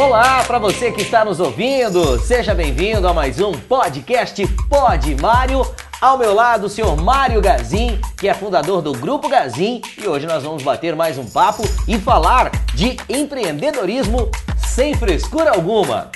Olá para você que está nos ouvindo, seja bem-vindo a mais um podcast Pod Mário. Ao meu lado, o senhor Mário Gazin, que é fundador do Grupo Gazin, e hoje nós vamos bater mais um papo e falar de empreendedorismo sem frescura alguma.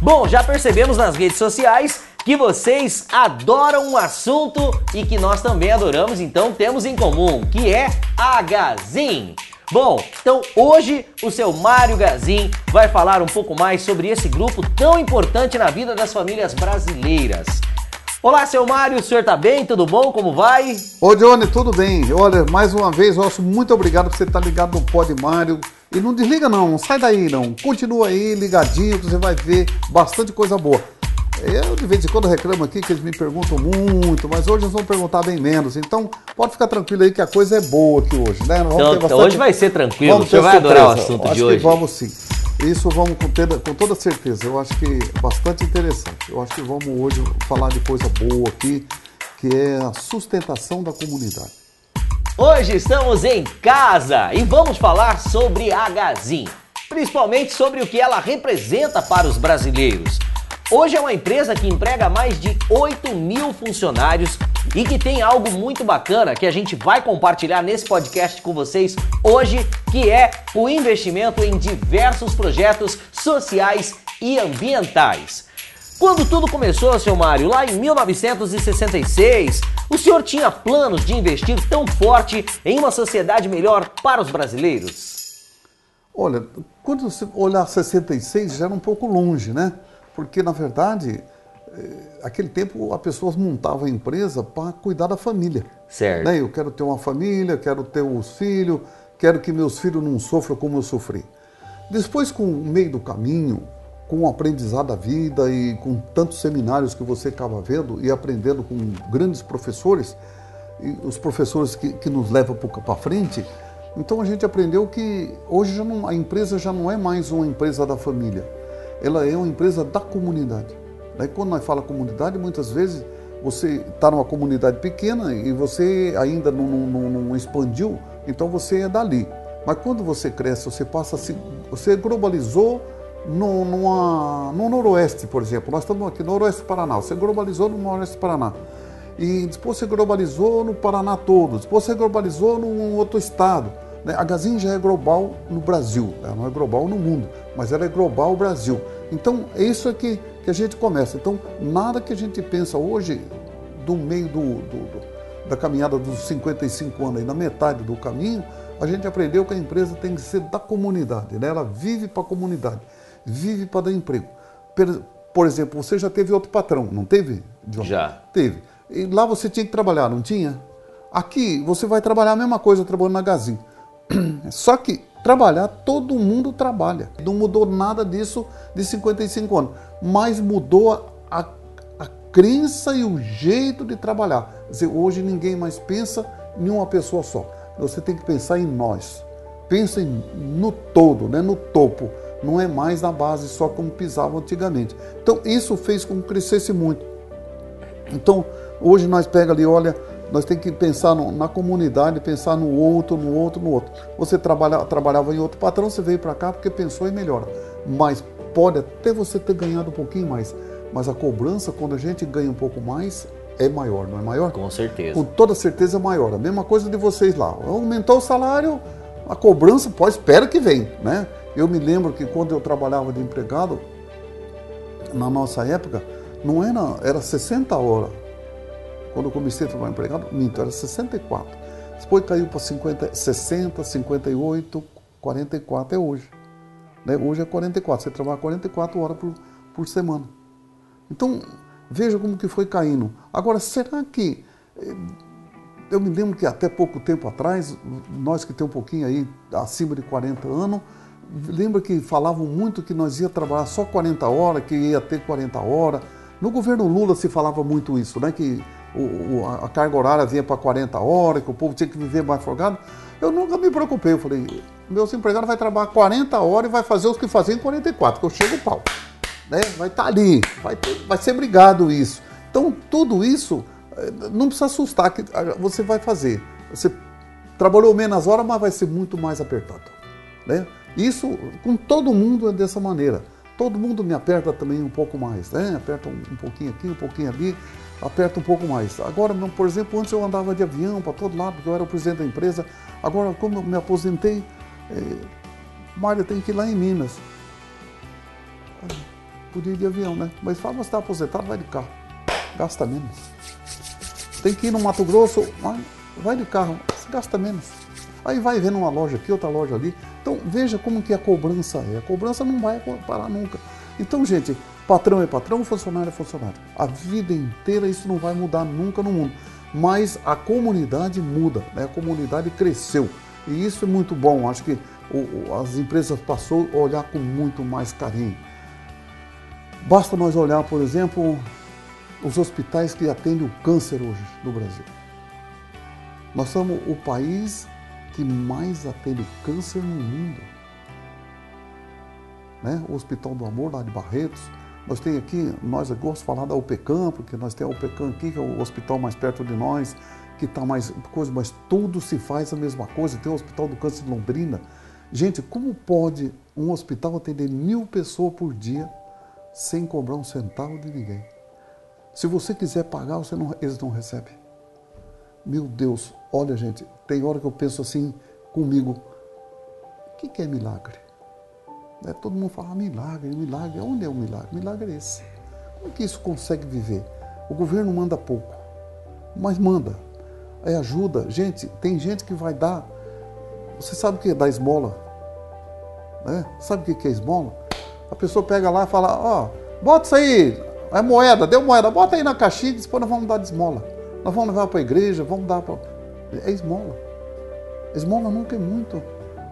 Bom, já percebemos nas redes sociais que vocês adoram um assunto e que nós também adoramos, então temos em comum, que é a Gazin. Bom, então hoje o seu Mário Gazin vai falar um pouco mais sobre esse grupo tão importante na vida das famílias brasileiras. Olá, seu Mário, o senhor tá bem? Tudo bom? Como vai? Ô, Johnny, tudo bem. Olha, mais uma vez, nosso muito obrigado por você estar ligado no Pod Mário. E não desliga não, não sai daí não. Continua aí ligadinho, que você vai ver bastante coisa boa. Eu de vez em quando reclamo aqui que eles me perguntam muito, mas hoje eles vão perguntar bem menos. Então pode ficar tranquilo aí que a coisa é boa aqui hoje, né? Então, bastante... então, hoje vai ser tranquilo, vamos você vai surpresa. adorar o assunto acho de hoje. vamos sim. Isso vamos com, ter, com toda certeza. Eu acho que é bastante interessante. Eu acho que vamos hoje falar de coisa boa aqui, que é a sustentação da comunidade. Hoje estamos em casa e vamos falar sobre a Gazin, principalmente sobre o que ela representa para os brasileiros. Hoje é uma empresa que emprega mais de 8 mil funcionários e que tem algo muito bacana que a gente vai compartilhar nesse podcast com vocês hoje, que é o investimento em diversos projetos sociais e ambientais. Quando tudo começou, seu Mário, lá em 1966, o senhor tinha planos de investir tão forte em uma sociedade melhor para os brasileiros? Olha, quando você olhar 66 já era um pouco longe, né? Porque na verdade, eh, aquele tempo as pessoas montavam a empresa para cuidar da família. Certo. Né? Eu quero ter uma família, quero ter os filhos, quero que meus filhos não sofram como eu sofri. Depois, com o meio do caminho, com o aprendizado da vida e com tantos seminários que você acaba vendo e aprendendo com grandes professores, os professores que, que nos levam para frente, então a gente aprendeu que hoje não, a empresa já não é mais uma empresa da família ela é uma empresa da comunidade. Daí quando nós fala comunidade, muitas vezes você está numa comunidade pequena e você ainda não, não, não, expandiu, então você é dali. Mas quando você cresce, você passa se, você globalizou no, numa, no Noroeste, por exemplo. Nós estamos aqui no Noroeste do Paraná. Você globalizou no Noroeste do Paraná. E depois você globalizou no Paraná todo. Depois você globalizou num outro estado. Né? A Gazin já é global no Brasil, ela não é global no mundo, mas ela é global no Brasil. Então, é isso aqui que a gente começa. Então, nada que a gente pensa hoje, do meio do, do, do, da caminhada dos 55 anos, aí, na metade do caminho, a gente aprendeu que a empresa tem que ser da comunidade, né? ela vive para a comunidade, vive para dar emprego. Por exemplo, você já teve outro patrão, não teve? John? Já. Teve. E lá você tinha que trabalhar, não tinha? Aqui você vai trabalhar a mesma coisa trabalhando na Gazin. Só que trabalhar, todo mundo trabalha. Não mudou nada disso de 55 anos, mas mudou a, a crença e o jeito de trabalhar. Quer dizer, hoje ninguém mais pensa em uma pessoa só. Você tem que pensar em nós. Pensa no todo, né? no topo. Não é mais na base só como pisavam antigamente. Então isso fez com que crescesse muito. Então hoje nós pega ali, olha, nós temos que pensar no, na comunidade, pensar no outro, no outro, no outro. Você trabalha, trabalhava em outro patrão, você veio para cá porque pensou em melhora. Mas pode até você ter ganhado um pouquinho mais. Mas a cobrança, quando a gente ganha um pouco mais, é maior, não é maior? Com certeza. Com toda certeza é maior. A mesma coisa de vocês lá. Aumentou o salário, a cobrança, pode, espera que vem, né? Eu me lembro que quando eu trabalhava de empregado, na nossa época, não era, era 60 horas quando eu comecei a trabalhar empregado, minto, era 64. Depois caiu para 50, 60, 58, 44 é hoje. Né? Hoje é 44, você trabalha 44 horas por, por semana. Então, veja como que foi caindo. Agora, será que... Eh, eu me lembro que até pouco tempo atrás, nós que temos um pouquinho aí acima de 40 anos, lembra que falavam muito que nós ia trabalhar só 40 horas, que ia ter 40 horas. No governo Lula se falava muito isso, né? Que o, a carga horária vinha para 40 horas, que o povo tinha que viver mais folgado. Eu nunca me preocupei. Eu falei, meu empregado vai trabalhar 40 horas e vai fazer os que faziam em 44, que eu chego o pau. Né? Vai estar tá ali, vai, ter, vai ser brigado isso. Então, tudo isso eh, não precisa assustar que você vai fazer. Você trabalhou menos horas, mas vai ser muito mais apertado. Né? Isso com todo mundo é dessa maneira. Todo mundo me aperta também um pouco mais, né? Aperta um, um pouquinho aqui, um pouquinho ali, aperta um pouco mais. Agora, por exemplo, antes eu andava de avião para todo lado, porque eu era o presidente da empresa. Agora, como eu me aposentei, é, Mário tem que ir lá em Minas. Podia ir de avião, né? Mas fala, você está aposentado, vai de carro. Gasta menos. Tem que ir no Mato Grosso, vai de carro, gasta menos. Aí vai vendo uma loja aqui, outra loja ali. Então veja como que a cobrança é. A cobrança não vai parar nunca. Então, gente, patrão é patrão, funcionário é funcionário. A vida inteira isso não vai mudar nunca no mundo. Mas a comunidade muda, né? a comunidade cresceu. E isso é muito bom. Acho que as empresas passou a olhar com muito mais carinho. Basta nós olhar, por exemplo, os hospitais que atendem o câncer hoje no Brasil. Nós somos o país que mais atende câncer no mundo. Né? O Hospital do Amor, lá de Barretos. Nós temos aqui, nós gostamos de falar da UPECAM, porque nós temos a UPECAM aqui, que é o hospital mais perto de nós, que está mais coisa, mas tudo se faz a mesma coisa. Tem o Hospital do Câncer de Londrina. Gente, como pode um hospital atender mil pessoas por dia sem cobrar um centavo de ninguém? Se você quiser pagar, você não, eles não recebem. Meu Deus, olha gente, tem hora que eu penso assim comigo, o que, que é milagre? Né? Todo mundo fala milagre, milagre. Onde é o milagre? Milagre é esse. Como que isso consegue viver? O governo manda pouco, mas manda. É ajuda. Gente, tem gente que vai dar. Você sabe o que é dar esmola? Né? Sabe o que é esmola? A pessoa pega lá e fala, ó, oh, bota isso aí, é moeda, deu moeda, bota aí na caixinha e depois nós vamos dar de esmola. Nós vamos levar para a igreja, vamos dar para. É esmola. Esmola nunca é muito.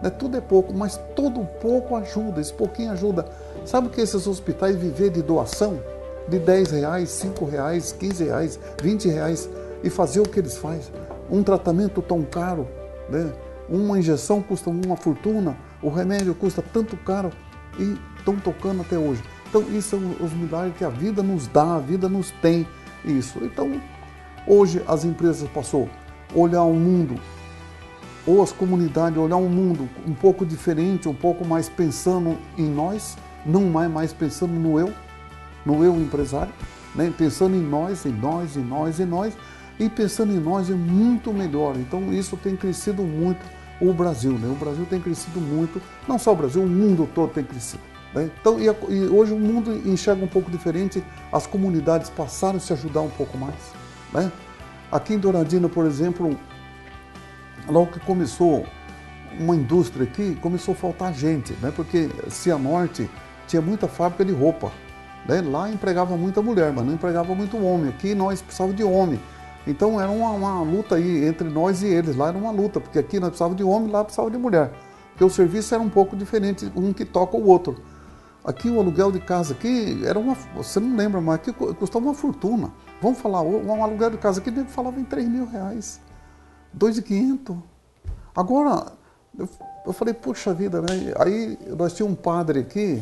Né? Tudo é pouco, mas todo pouco ajuda, esse pouquinho ajuda. Sabe que esses hospitais viver de doação? De 10 reais, 5 reais, 15 reais, 20 reais e fazer o que eles fazem. Um tratamento tão caro, né? uma injeção custa uma fortuna, o remédio custa tanto caro e estão tocando até hoje. Então, isso são os milagres que a vida nos dá, a vida nos tem isso. Então, Hoje as empresas passou a olhar o mundo, ou as comunidades olhar um mundo um pouco diferente, um pouco mais pensando em nós, não mais, mais pensando no eu, no eu empresário, né? pensando em nós, em nós, em nós, em nós, e pensando em nós é muito melhor. Então isso tem crescido muito o Brasil, né? O Brasil tem crescido muito, não só o Brasil, o mundo todo tem crescido. Né? Então, e, e hoje o mundo enxerga um pouco diferente, as comunidades passaram a se ajudar um pouco mais. Né? Aqui em Douradina, por exemplo, logo que começou uma indústria aqui, começou a faltar gente, né? porque Cianorte tinha muita fábrica de roupa. Né? Lá empregava muita mulher, mas não empregava muito homem. Aqui nós precisávamos de homem. Então era uma, uma, luta aí entre nós e eles. Lá era uma luta, porque aqui nós precisávamos de homem, lá precisávamos de mulher. Porque o serviço era um pouco diferente, um que toca o outro. Aqui o aluguel de casa aqui era uma. Você não lembra, mas aqui custava uma fortuna. Vamos falar, um aluguel de casa aqui falava em 3 mil reais. 2.500. Agora, eu, eu falei, puxa vida, né? Aí nós tínhamos um padre aqui,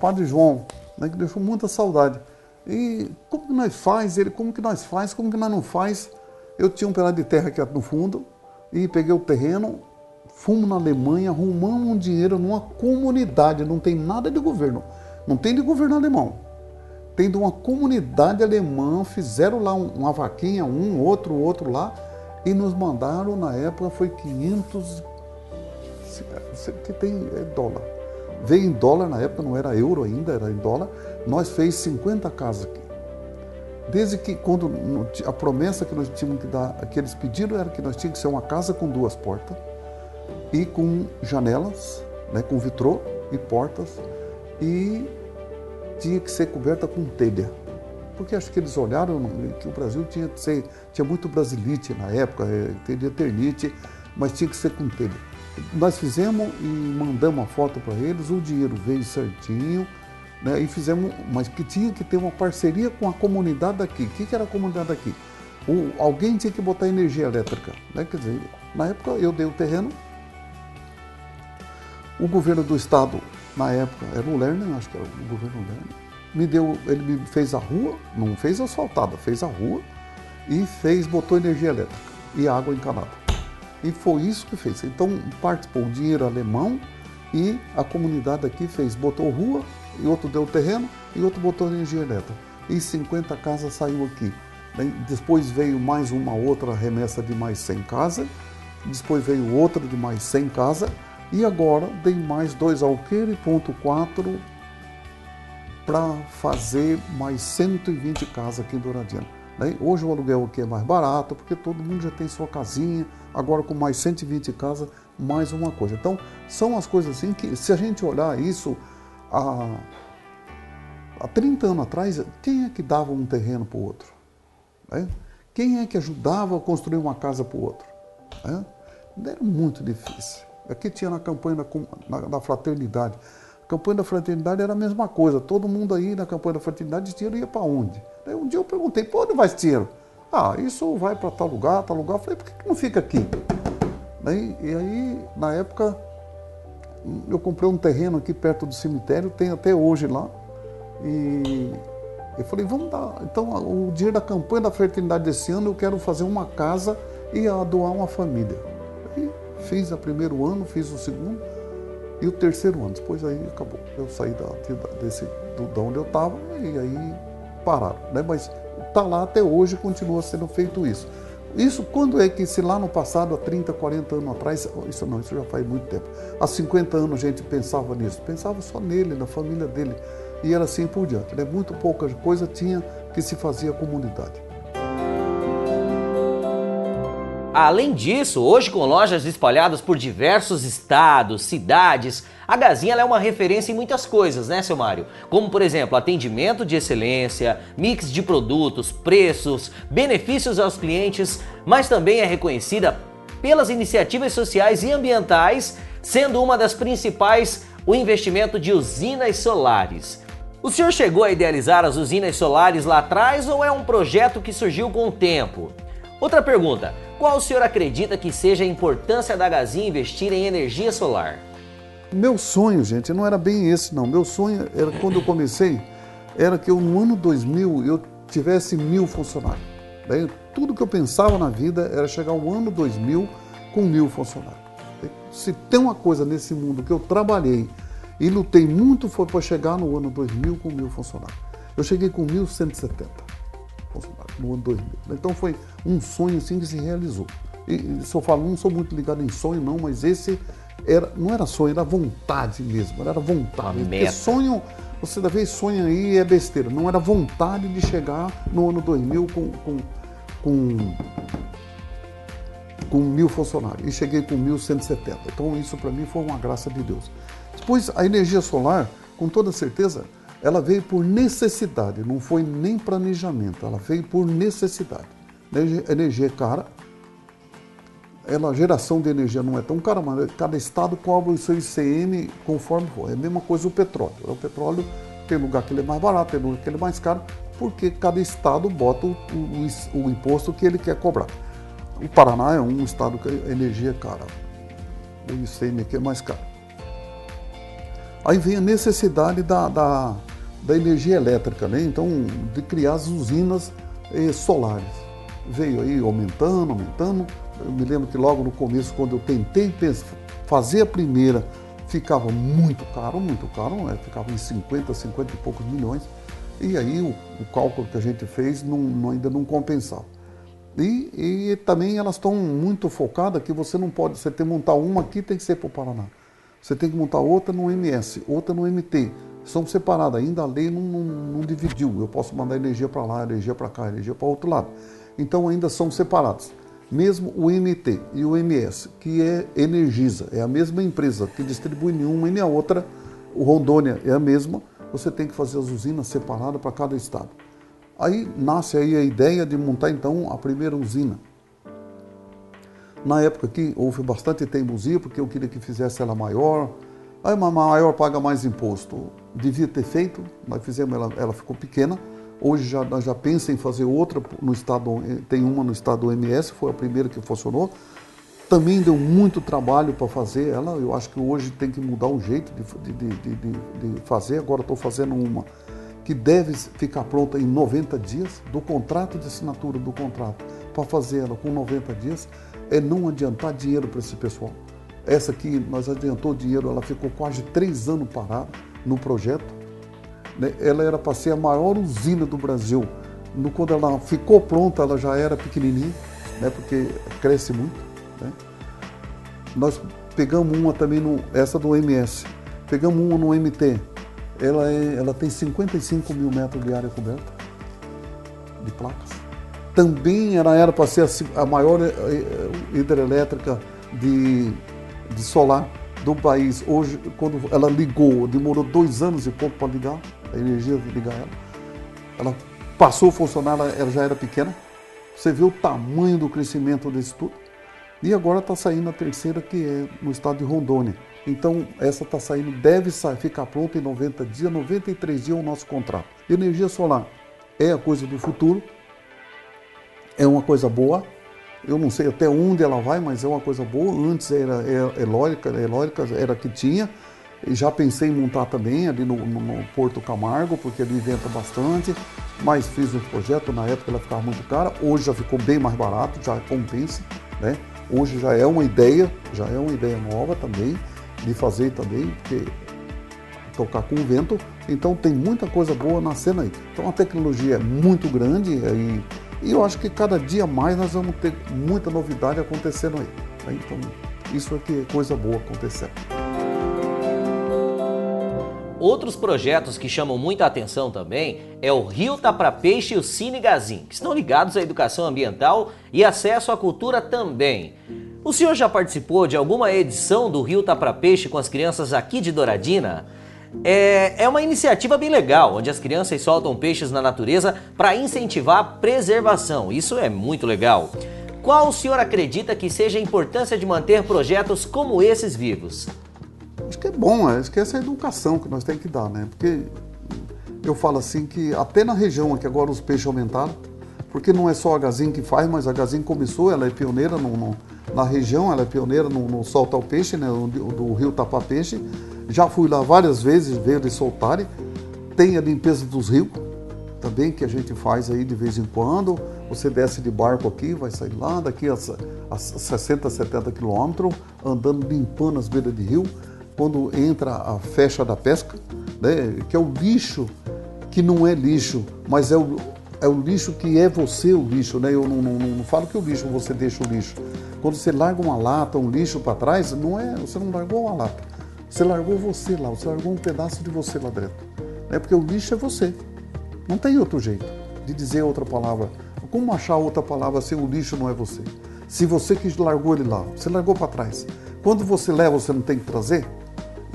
padre João, né, que deixou muita saudade. E como que nós faz? Ele, como que nós faz? Como que nós não faz? Eu tinha um pedaço de terra aqui no fundo e peguei o terreno, fomos na Alemanha, arrumamos um dinheiro numa comunidade, não tem nada de governo, não tem de governo alemão. Tem de uma comunidade alemã, fizeram lá uma vaquinha, um, outro, outro lá, e nos mandaram, na época, foi 500, que tem é dólar. Veio em dólar, na época não era euro ainda, era em dólar. Nós fez 50 casas aqui. Desde que quando a promessa que nós tínhamos que dar, que eles pediram era que nós tínhamos que ser uma casa com duas portas e com janelas, né, com vitrô e portas, e tinha que ser coberta com telha. Porque acho que eles olharam que o Brasil tinha, tinha muito brasilite na época, é, teria ternite, mas tinha que ser com telha. Nós fizemos e mandamos a foto para eles, o dinheiro veio certinho, né, e fizemos, mas que tinha que ter uma parceria com a comunidade daqui. O que, que era a comunidade daqui? O, alguém tinha que botar energia elétrica. Né? Quer dizer, na época eu dei o terreno, o governo do estado, na época, era o Lerner, acho que era o governo Lerner, me deu, ele me fez a rua, não fez asfaltada, fez a rua e fez, botou energia elétrica e água encanada. E foi isso que fez. Então participou o dinheiro alemão E a comunidade aqui fez, botou rua, e outro deu terreno, e outro botou energia elétrica. E 50 casas saiu aqui. Depois veio mais uma outra remessa de mais 100 casas, depois veio outra de mais 100 casas, e agora dei mais dois alqueires, ponto 4, para fazer mais 120 casas aqui em Douradina. Hoje o aluguel aqui é mais barato, porque todo mundo já tem sua casinha, agora com mais 120 casas, mais uma coisa. Então, são as coisas assim que, se a gente olhar isso há, há 30 anos atrás, quem é que dava um terreno para o outro? Né? Quem é que ajudava a construir uma casa para o outro? Né? Era muito difícil. Aqui tinha na campanha da, da fraternidade. Campanha da fraternidade era a mesma coisa. Todo mundo aí na campanha da fraternidade, dinheiro ia para onde? Aí um dia eu perguntei, para onde vai esse dinheiro? Ah, isso vai para tal lugar, tal lugar. Eu falei, por que não fica aqui? e aí, na época, eu comprei um terreno aqui perto do cemitério, tem até hoje lá. E eu falei, vamos dar. Então, o dinheiro da campanha da fraternidade desse ano, eu quero fazer uma casa e doar uma família. Aí fiz o primeiro ano, fiz o segundo e o terceiro ano. Depois aí acabou. Eu saí da, desse, do, da onde eu estava e aí pararam. Né? Mas está lá até hoje, continua sendo feito isso. Isso quando é que, se lá no passado, há 30, 40 anos atrás, isso não, isso já faz muito tempo. Há 50 anos a gente pensava nisso, pensava só nele, na família dele, e era assim por diante. Né? Muito pouca coisa tinha que se fazia comunidade. Além disso, hoje com lojas espalhadas por diversos estados, cidades, a Gazinha é uma referência em muitas coisas, né, seu Mário? Como, por exemplo, atendimento de excelência, mix de produtos, preços, benefícios aos clientes, mas também é reconhecida pelas iniciativas sociais e ambientais, sendo uma das principais o investimento de usinas solares. O senhor chegou a idealizar as usinas solares lá atrás ou é um projeto que surgiu com o tempo? Outra pergunta: qual o senhor acredita que seja a importância da Gazin investir em energia solar? Meu sonho, gente, não era bem esse, não. Meu sonho era quando eu comecei, era que eu, no ano 2000 eu tivesse mil funcionários. Daí, tudo que eu pensava na vida era chegar ao ano 2000 com mil funcionários. Se tem uma coisa nesse mundo que eu trabalhei e lutei muito foi para chegar no ano 2000 com mil funcionários. Eu cheguei com 1.170 no ano 2000. Então foi um sonho assim que se realizou. E se eu falo, não sou muito ligado em sonho não, mas esse era, não era sonho, era vontade mesmo, era vontade. Meta. Porque sonho, você da vez sonha aí é besteira, não era vontade de chegar no ano 2000 com, com, com, com mil funcionários. E cheguei com 1.170. Então isso para mim foi uma graça de Deus. Depois a energia solar, com toda certeza, ela veio por necessidade, não foi nem planejamento, ela veio por necessidade. Energia é cara, ela, a geração de energia não é tão cara, mas cada estado cobra o seu ICM conforme for. É a mesma coisa o petróleo. O petróleo tem lugar que ele é mais barato, tem lugar que ele é mais caro, porque cada estado bota o, o, o imposto que ele quer cobrar. O Paraná é um estado que a energia é cara. O ICM aqui é mais caro. Aí vem a necessidade da, da, da energia elétrica, né? então de criar as usinas eh, solares. Veio aí aumentando, aumentando. Eu me lembro que logo no começo, quando eu tentei fazer a primeira, ficava muito caro, muito caro, né? ficava em 50, 50 e poucos milhões. E aí o, o cálculo que a gente fez não, não, ainda não compensava. E, e também elas estão muito focadas que você não pode, você tem que montar uma aqui, tem que ser para o Paraná. Você tem que montar outra no MS, outra no MT. São separadas, ainda a lei não, não, não dividiu. Eu posso mandar energia para lá, energia para cá, energia para outro lado. Então ainda são separados. Mesmo o MT e o MS, que é Energisa, é a mesma empresa que distribui nenhuma e nem a outra, o Rondônia é a mesma, você tem que fazer as usinas separadas para cada estado. Aí nasce aí a ideia de montar então a primeira usina na época que houve bastante teimosia, porque eu queria que fizesse ela maior. Aí uma maior paga mais imposto. Devia ter feito, nós fizemos, ela, ela ficou pequena. Hoje já, já pensa em fazer outra no estado, tem uma no estado do MS, foi a primeira que funcionou. Também deu muito trabalho para fazer ela. Eu acho que hoje tem que mudar o jeito de, de, de, de fazer. Agora estou fazendo uma que deve ficar pronta em 90 dias, do contrato de assinatura do contrato, para fazer ela com 90 dias é não adiantar dinheiro para esse pessoal. Essa aqui, nós adiantou dinheiro, ela ficou quase três anos parada no projeto. Né? Ela era para ser a maior usina do Brasil. Quando ela ficou pronta, ela já era pequenininha, né? porque cresce muito. Né? Nós pegamos uma também, no, essa do MS, pegamos uma no MT. Ela, é, ela tem 55 mil metros de área coberta de placas. Também ela era para ser a, a maior eh, eh, hidrelétrica de, de solar do país. Hoje, quando ela ligou, demorou dois anos e pouco para ligar, a energia ligar ela. Ela passou a funcionar, ela já era pequena. Você vê o tamanho do crescimento desse tudo. E agora está saindo a terceira, que é no estado de Rondônia. Então, essa está saindo, deve sair, ficar pronta em 90 dias, 93 dias é o nosso contrato. Energia solar é a coisa do futuro, é uma coisa boa. Eu não sei até onde ela vai, mas é uma coisa boa. Antes era, eólica, eólica era que tinha. Já pensei em montar também ali no, no, no, Porto Camargo, porque ali venta bastante. Mas fiz um projeto, na época ela ficava muito cara. Hoje já ficou bem mais barato, já compensa. Né? Hoje já é uma ideia, já é uma ideia nova também, de fazer também, porque tocar com o vento. Então tem muita coisa boa na cena aí. Então a tecnologia é muito grande e, e eu acho que cada dia mais nós vamos ter muita novidade acontecendo aí. Né? Então isso é que é coisa boa acontecendo. Outros projetos que chamam muita atenção também é o Rio Tá Pra Peixe e o Cine Gazin, que estão ligados à educação ambiental e acesso à cultura também. O senhor já participou de alguma edição do Rio Tá Pra Peixe com as crianças aqui de Douradina? É, é uma iniciativa bem legal, onde as crianças soltam peixes na natureza para incentivar a preservação. Isso é muito legal. Qual o senhor acredita que seja a importância de manter projetos como esses vivos? Acho que é bom, acho que essa é a educação que nós temos que dar, né? Porque eu falo assim que até na região aqui agora os peixes aumentaram, porque não é só a Gazin que faz, mas a Gazin começou, ela é pioneira no, no, na região, ela é pioneira no, no o peixe, né? Do, do rio Tapar Peixe. Já fui lá várias vezes ver eles soltarem. Tem a limpeza dos rios também, que a gente faz aí de vez em quando. Você desce de barco aqui, vai sair lá daqui a, a 60, 70 quilômetros, andando limpando as beiras de rio quando entra a fecha da pesca, né, que é o lixo que não é lixo, mas é o, é o lixo que é você o lixo, né? Eu não, não, não falo que o lixo você deixa o lixo. Quando você larga uma lata, um lixo para trás, não é, você não largou uma lata. Você largou você lá, você largou um pedaço de você lá dentro. Né? Porque o lixo é você. Não tem outro jeito de dizer outra palavra. Como achar outra palavra se o lixo não é você? Se você que largou ele lá, você largou para trás. Quando você leva, você não tem que trazer?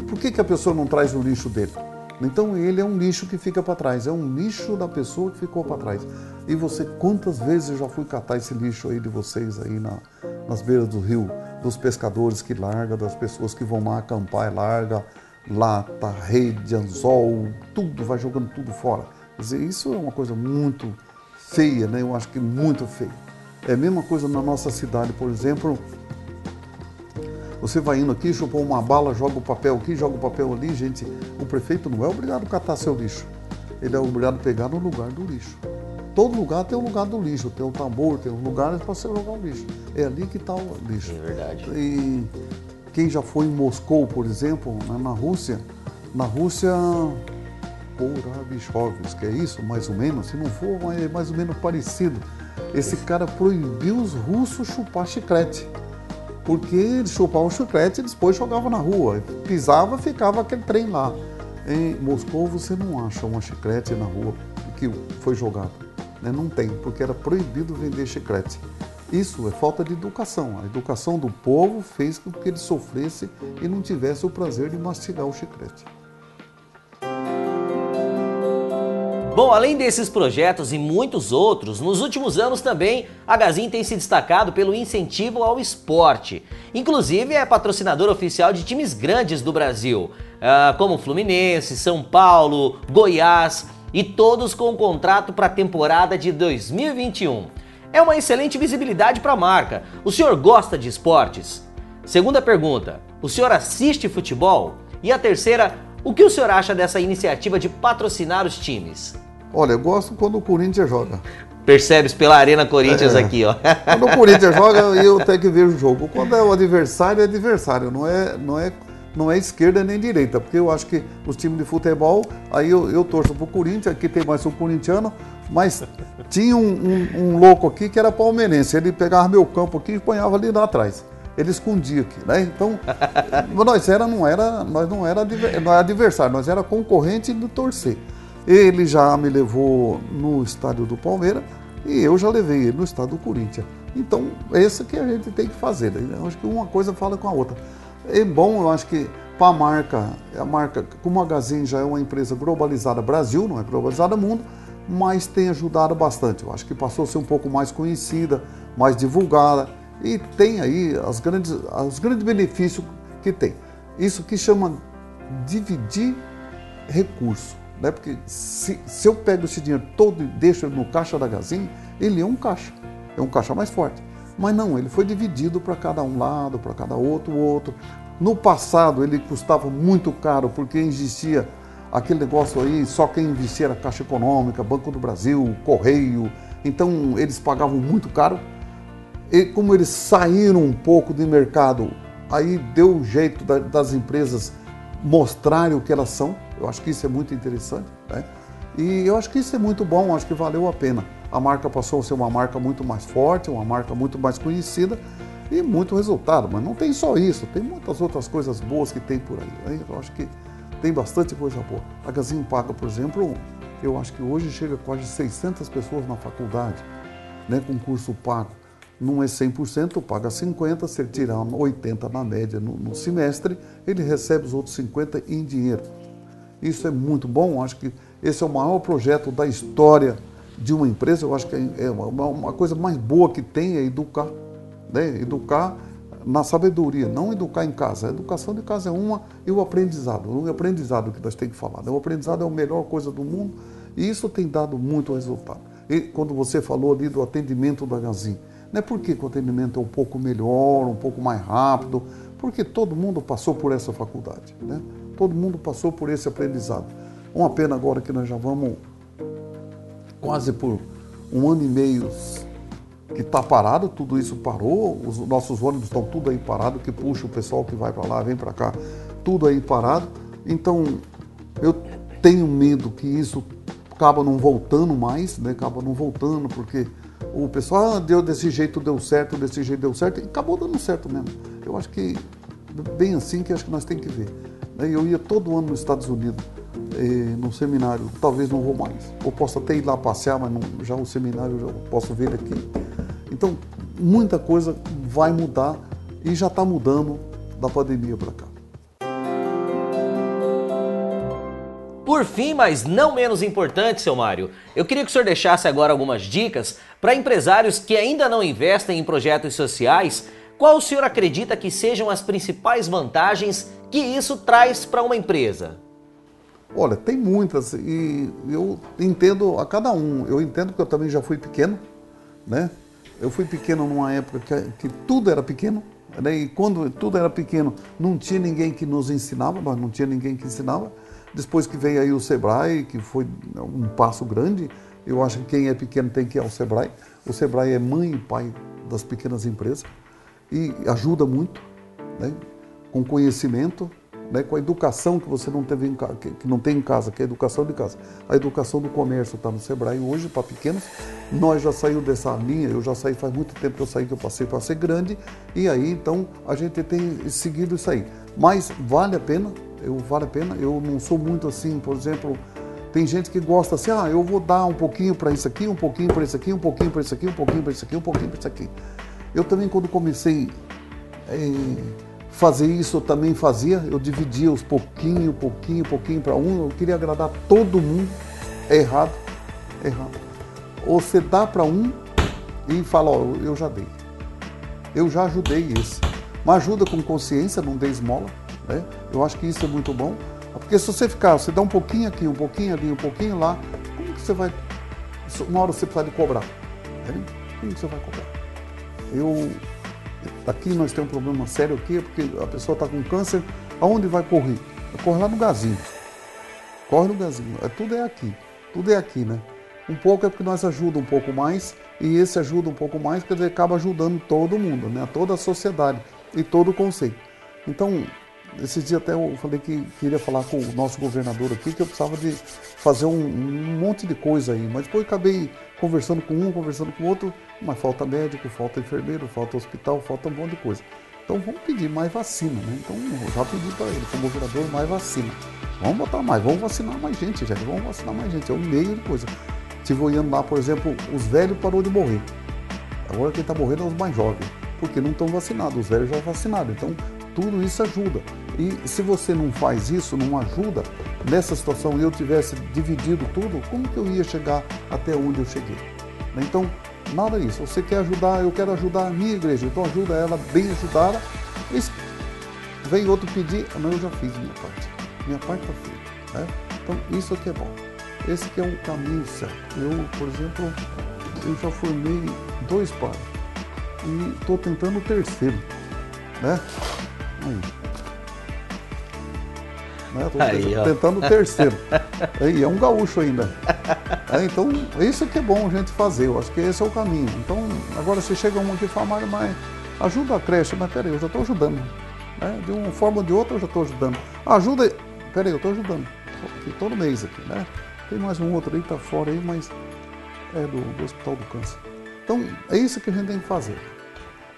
Por que, que a pessoa não traz o lixo dele? Então ele é um lixo que fica para trás, é um lixo da pessoa que ficou para trás. E você, quantas vezes eu já fui catar esse lixo aí de vocês aí na, nas beiras do rio, dos pescadores que larga, das pessoas que vão lá acampar e larga, lata, rede, anzol, tudo, vai jogando tudo fora. Quer dizer, isso é uma coisa muito feia, né? Eu acho que muito feia. É a mesma coisa na nossa cidade, por exemplo, você vai indo aqui, chupou uma bala, joga o papel aqui, joga o papel ali, gente. O prefeito não é obrigado a catar seu lixo. Ele é obrigado a pegar no lugar do lixo. Todo lugar tem um lugar do lixo, tem um tambor, tem um lugar para você jogar o lixo. É ali que está o lixo. É verdade. E quem já foi em Moscou, por exemplo, né, na Rússia, na Rússia, Porabichovsk, é isso, mais ou menos? Se não for, é mais ou menos parecido. Esse cara proibiu os russos chupar chiclete porque eles chupavam chiclete e depois jogavam na rua. Pisava, ficava aquele trem lá. Em Moscou você não acha uma chiclete na rua que foi jogado. Né? Não tem, porque era proibido vender chiclete. Isso é falta de educação. A educação do povo fez com que ele sofresse e não tivesse o prazer de mastigar o chiclete. Bom, além desses projetos e muitos outros, nos últimos anos também a Gazin tem se destacado pelo incentivo ao esporte. Inclusive é patrocinador oficial de times grandes do Brasil, ah, como Fluminense, São Paulo, Goiás e todos com contrato para a temporada de 2021. É uma excelente visibilidade para a marca. O senhor gosta de esportes? Segunda pergunta: o senhor assiste futebol? E a terceira, o que o senhor acha dessa iniciativa de patrocinar os times? Olha, eu gosto quando o Corinthians joga. percebes pela Arena Corinthians é. aqui, ó. Quando o Corinthians joga, eu tenho que ver o jogo. Quando é o adversário, é adversário, não é, não é, não é esquerda nem direita, porque eu acho que os times de futebol, aí eu, eu torço pro Corinthians, aqui tem mais um corintiano, mas tinha um, um, um, louco aqui que era palmeirense, ele pegava meu campo aqui e ponhava ali lá atrás. Ele escondia aqui, né? Então, nós era, não era, nós não era, não era adversário, nós era concorrente de torcer. Ele já me levou no estádio do Palmeiras e eu já levei ele no estádio do Corinthians. Então, é isso que a gente tem que fazer. Né? Acho que uma coisa fala com a outra. É bom, eu acho que para a marca, a marca, como a Magazine já é uma empresa globalizada Brasil, não é globalizada mundo, mas tem ajudado bastante. Eu acho que passou a ser um pouco mais conhecida, mais divulgada e tem aí as grandes, os grandes benefícios que tem. Isso que chama dividir recurso. Né? Porque se, se eu pego esse dinheiro todo e deixo no caixa da Gazin, ele é um caixa, é um caixa mais forte. Mas não, ele foi dividido para cada um lado, para cada outro, outro. No passado ele custava muito caro porque existia aquele negócio aí, só quem investia era Caixa Econômica, Banco do Brasil, Correio. Então eles pagavam muito caro. E como eles saíram um pouco do mercado, aí deu jeito das empresas mostrarem o que elas são eu acho que isso é muito interessante, né? E eu acho que isso é muito bom, acho que valeu a pena. A marca passou a ser uma marca muito mais forte, uma marca muito mais conhecida e muito resultado. Mas não tem só isso, tem muitas outras coisas boas que tem por aí. Né? Eu acho que tem bastante coisa boa. A Gazin paga, por exemplo, eu acho que hoje chega quase 600 pessoas na faculdade, né, com curso pago. Não é 100%, paga 50%, se ele tirar 80% na média no, no semestre, ele recebe os outros 50% em dinheiro. Isso é muito bom, acho que esse é o maior projeto da história de uma empresa. Eu acho que é uma, uma coisa mais boa que tem é educar. Né? Educar na sabedoria, não educar em casa. A educação de casa é uma e o aprendizado. O aprendizado que nós temos que falar. Né? O aprendizado é a melhor coisa do mundo e isso tem dado muito resultado. E quando você falou ali do atendimento da Gazin, não é porque o atendimento é um pouco melhor, um pouco mais rápido, porque todo mundo passou por essa faculdade. Né? Todo mundo passou por esse aprendizado. Uma pena agora que nós já vamos quase por um ano e meio que está parado, tudo isso parou, os nossos ônibus estão tudo aí parado, que puxa o pessoal que vai para lá, vem para cá, tudo aí parado. Então eu tenho medo que isso acaba não voltando mais, né? acaba não voltando, porque o pessoal ah, deu desse jeito, deu certo, desse jeito deu certo, e acabou dando certo mesmo. Eu acho que bem assim que acho que nós temos que ver. Eu ia todo ano nos Estados Unidos, eh, no seminário, talvez não vou mais. Ou posso até ir lá passear, mas não, já o seminário já posso ver aqui. Então, muita coisa vai mudar e já está mudando da pandemia para cá. Por fim, mas não menos importante, seu Mário, eu queria que o senhor deixasse agora algumas dicas para empresários que ainda não investem em projetos sociais. Qual o senhor acredita que sejam as principais vantagens que isso traz para uma empresa? Olha, tem muitas e eu entendo a cada um. Eu entendo que eu também já fui pequeno, né? Eu fui pequeno numa época que, que tudo era pequeno, né? e quando tudo era pequeno, não tinha ninguém que nos ensinava, nós não tinha ninguém que ensinava. Depois que veio aí o Sebrae, que foi um passo grande, eu acho que quem é pequeno tem que ir ao Sebrae. O Sebrae é mãe e pai das pequenas empresas e ajuda muito, né? com conhecimento, né, com a educação que você não teve em, que não tem em casa, que é a educação de casa. A educação do comércio está no Sebrae hoje para pequenos. Nós já saímos dessa linha, eu já saí faz muito tempo que eu saí que eu passei para ser grande e aí então a gente tem seguido isso aí. Mas vale a pena, eu vale a pena. Eu não sou muito assim, por exemplo, tem gente que gosta assim, ah, eu vou dar um pouquinho para isso aqui, um pouquinho para isso aqui, um pouquinho para isso aqui, um pouquinho para isso aqui, um pouquinho para isso aqui. Eu também quando comecei eh, fazer isso eu também fazia, eu dividia os pouquinho, pouquinho, pouquinho para um, eu queria agradar todo mundo. É errado, é errado. Ou você dá para um e fala, ó, eu já dei. Eu já ajudei esse. Mas ajuda com consciência, não dê esmola. Né? Eu acho que isso é muito bom. Porque se você ficar, você dá um pouquinho aqui, um pouquinho ali, um pouquinho lá, como que você vai. Uma hora você precisa de cobrar. Né? Como que você vai cobrar? Eu Aqui nós temos um problema sério aqui, porque a pessoa está com câncer, aonde vai correr? Vai correr lá no gazinho. Corre no gazinho. É, tudo é aqui. Tudo é aqui, né? Um pouco é porque nós ajuda um pouco mais, e esse ajuda um pouco mais, quer dizer, acaba ajudando todo mundo, né? toda a sociedade e todo o conceito. Então, esses dias até eu falei que queria falar com o nosso governador aqui, que eu precisava de fazer um, um monte de coisa aí, mas depois acabei conversando com um, conversando com o outro, mas falta médico, falta enfermeiro, falta hospital, falta um monte de coisa. Então vamos pedir mais vacina, né? Então eu já pedi para ele, como governador, mais vacina. Vamos botar mais, vamos vacinar mais gente, gente. Vamos vacinar mais gente. É um meio de coisa. Estive olhando lá, por exemplo, os velhos parou de morrer. Agora quem está morrendo é os mais jovens, porque não estão vacinados, os velhos já vacinados. Então tudo isso ajuda. E se você não faz isso, não ajuda, nessa situação eu tivesse dividido tudo, como que eu ia chegar até onde eu cheguei? Então, nada disso. Você quer ajudar, eu quero ajudar a minha igreja, então ajuda ela bem ajudada. Vem outro pedir, não, eu já fiz minha parte. Minha parte está feita. Né? Então, isso aqui é bom. Esse aqui é um caminho certo. Eu, por exemplo, eu já formei dois pais e estou tentando o terceiro. Né? Aí. Né? Aí, tentando o terceiro. Aí, é um gaúcho ainda. É, então, isso que é bom a gente fazer. Eu acho que esse é o caminho. Então, agora você chega um aqui e fala, mas ajuda a creche. Mas peraí, eu já estou ajudando. Né? De uma forma ou de outra, eu já estou ajudando. Ajuda. Peraí, eu estou ajudando. Aqui, todo mês aqui, né? Tem mais um outro aí está fora aí, mas é do, do Hospital do Câncer. Então, é isso que a gente tem que fazer.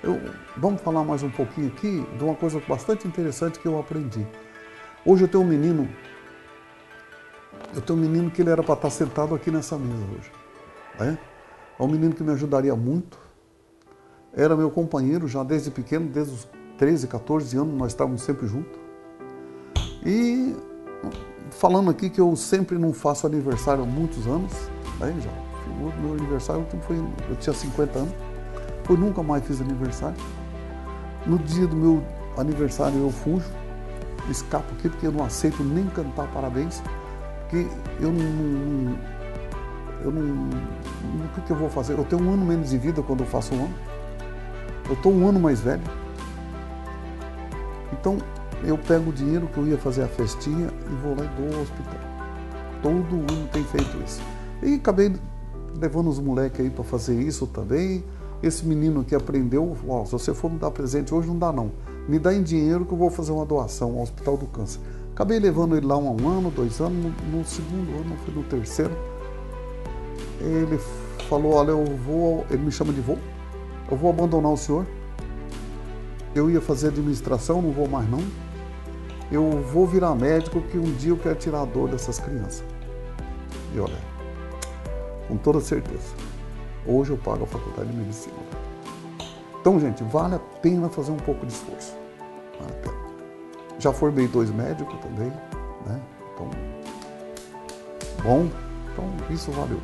Eu, vamos falar mais um pouquinho aqui de uma coisa bastante interessante que eu aprendi. Hoje eu tenho um menino, eu tenho um menino que ele era para estar sentado aqui nessa mesa hoje. Né? É um menino que me ajudaria muito. Era meu companheiro já desde pequeno, desde os 13, 14 anos, nós estávamos sempre juntos. E falando aqui que eu sempre não faço aniversário há muitos anos, né, já. O meu aniversário foi, eu tinha 50 anos, eu nunca mais fiz aniversário. No dia do meu aniversário eu fujo, escapo aqui porque eu não aceito nem cantar parabéns, porque eu não, eu não, o que, que eu vou fazer? Eu tenho um ano menos de vida quando eu faço um ano. Eu estou um ano mais velho. Então eu pego o dinheiro que eu ia fazer a festinha e vou lá e dou ao hospital. Todo mundo tem feito isso. E acabei levando os moleques aí para fazer isso também. Esse menino que aprendeu, ó, se você for me dar presente hoje, não dá não. Me dá em dinheiro que eu vou fazer uma doação ao Hospital do Câncer. Acabei levando ele lá um ano, dois anos, no, no segundo ano, foi no terceiro. Ele falou, olha, eu vou, ele me chama de vô, eu vou abandonar o senhor. Eu ia fazer administração, não vou mais não eu vou virar médico que um dia eu quero tirar a dor dessas crianças. E olha, com toda certeza, hoje eu pago a faculdade de medicina. Então, gente, vale a pena fazer um pouco de esforço. Vale. Já formei dois médicos também, né? Então, bom, então isso valeu.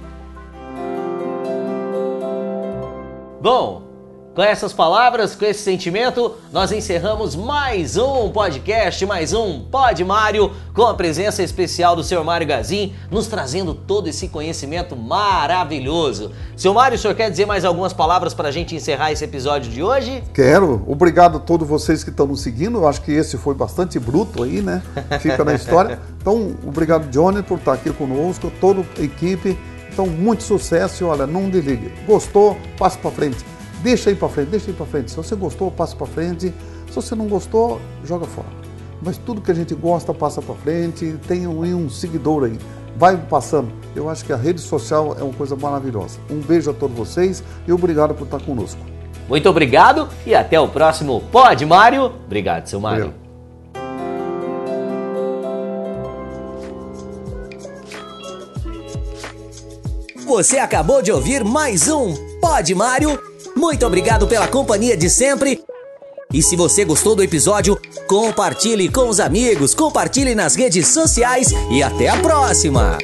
Bom, com essas palavras, com esse sentimento, nós encerramos mais um podcast, mais um Pod Mário, com a presença especial do Sr. Mário Gazin, nos trazendo todo esse conhecimento maravilhoso. Seu Mário, o senhor quer dizer mais algumas palavras para a gente encerrar esse episódio de hoje? Quero. Obrigado a todos vocês que estão nos seguindo. Eu acho que esse foi bastante bruto aí, né? Fica na história. Então, obrigado, Johnny, por estar aqui conosco, toda a equipe. Então, muito sucesso e olha, não desligue. Gostou? Passe para frente. Deixa aí para frente, deixa aí para frente. Se você gostou, passa para frente. Se você não gostou, joga fora. Mas tudo que a gente gosta, passa para frente. Tem um, um seguidor aí. Vai passando. Eu acho que a rede social é uma coisa maravilhosa. Um beijo a todos vocês e obrigado por estar conosco. Muito obrigado e até o próximo Pod Mário. Obrigado, seu Mário. Você acabou de ouvir mais um Pod Mário muito obrigado pela companhia de sempre. E se você gostou do episódio, compartilhe com os amigos, compartilhe nas redes sociais e até a próxima!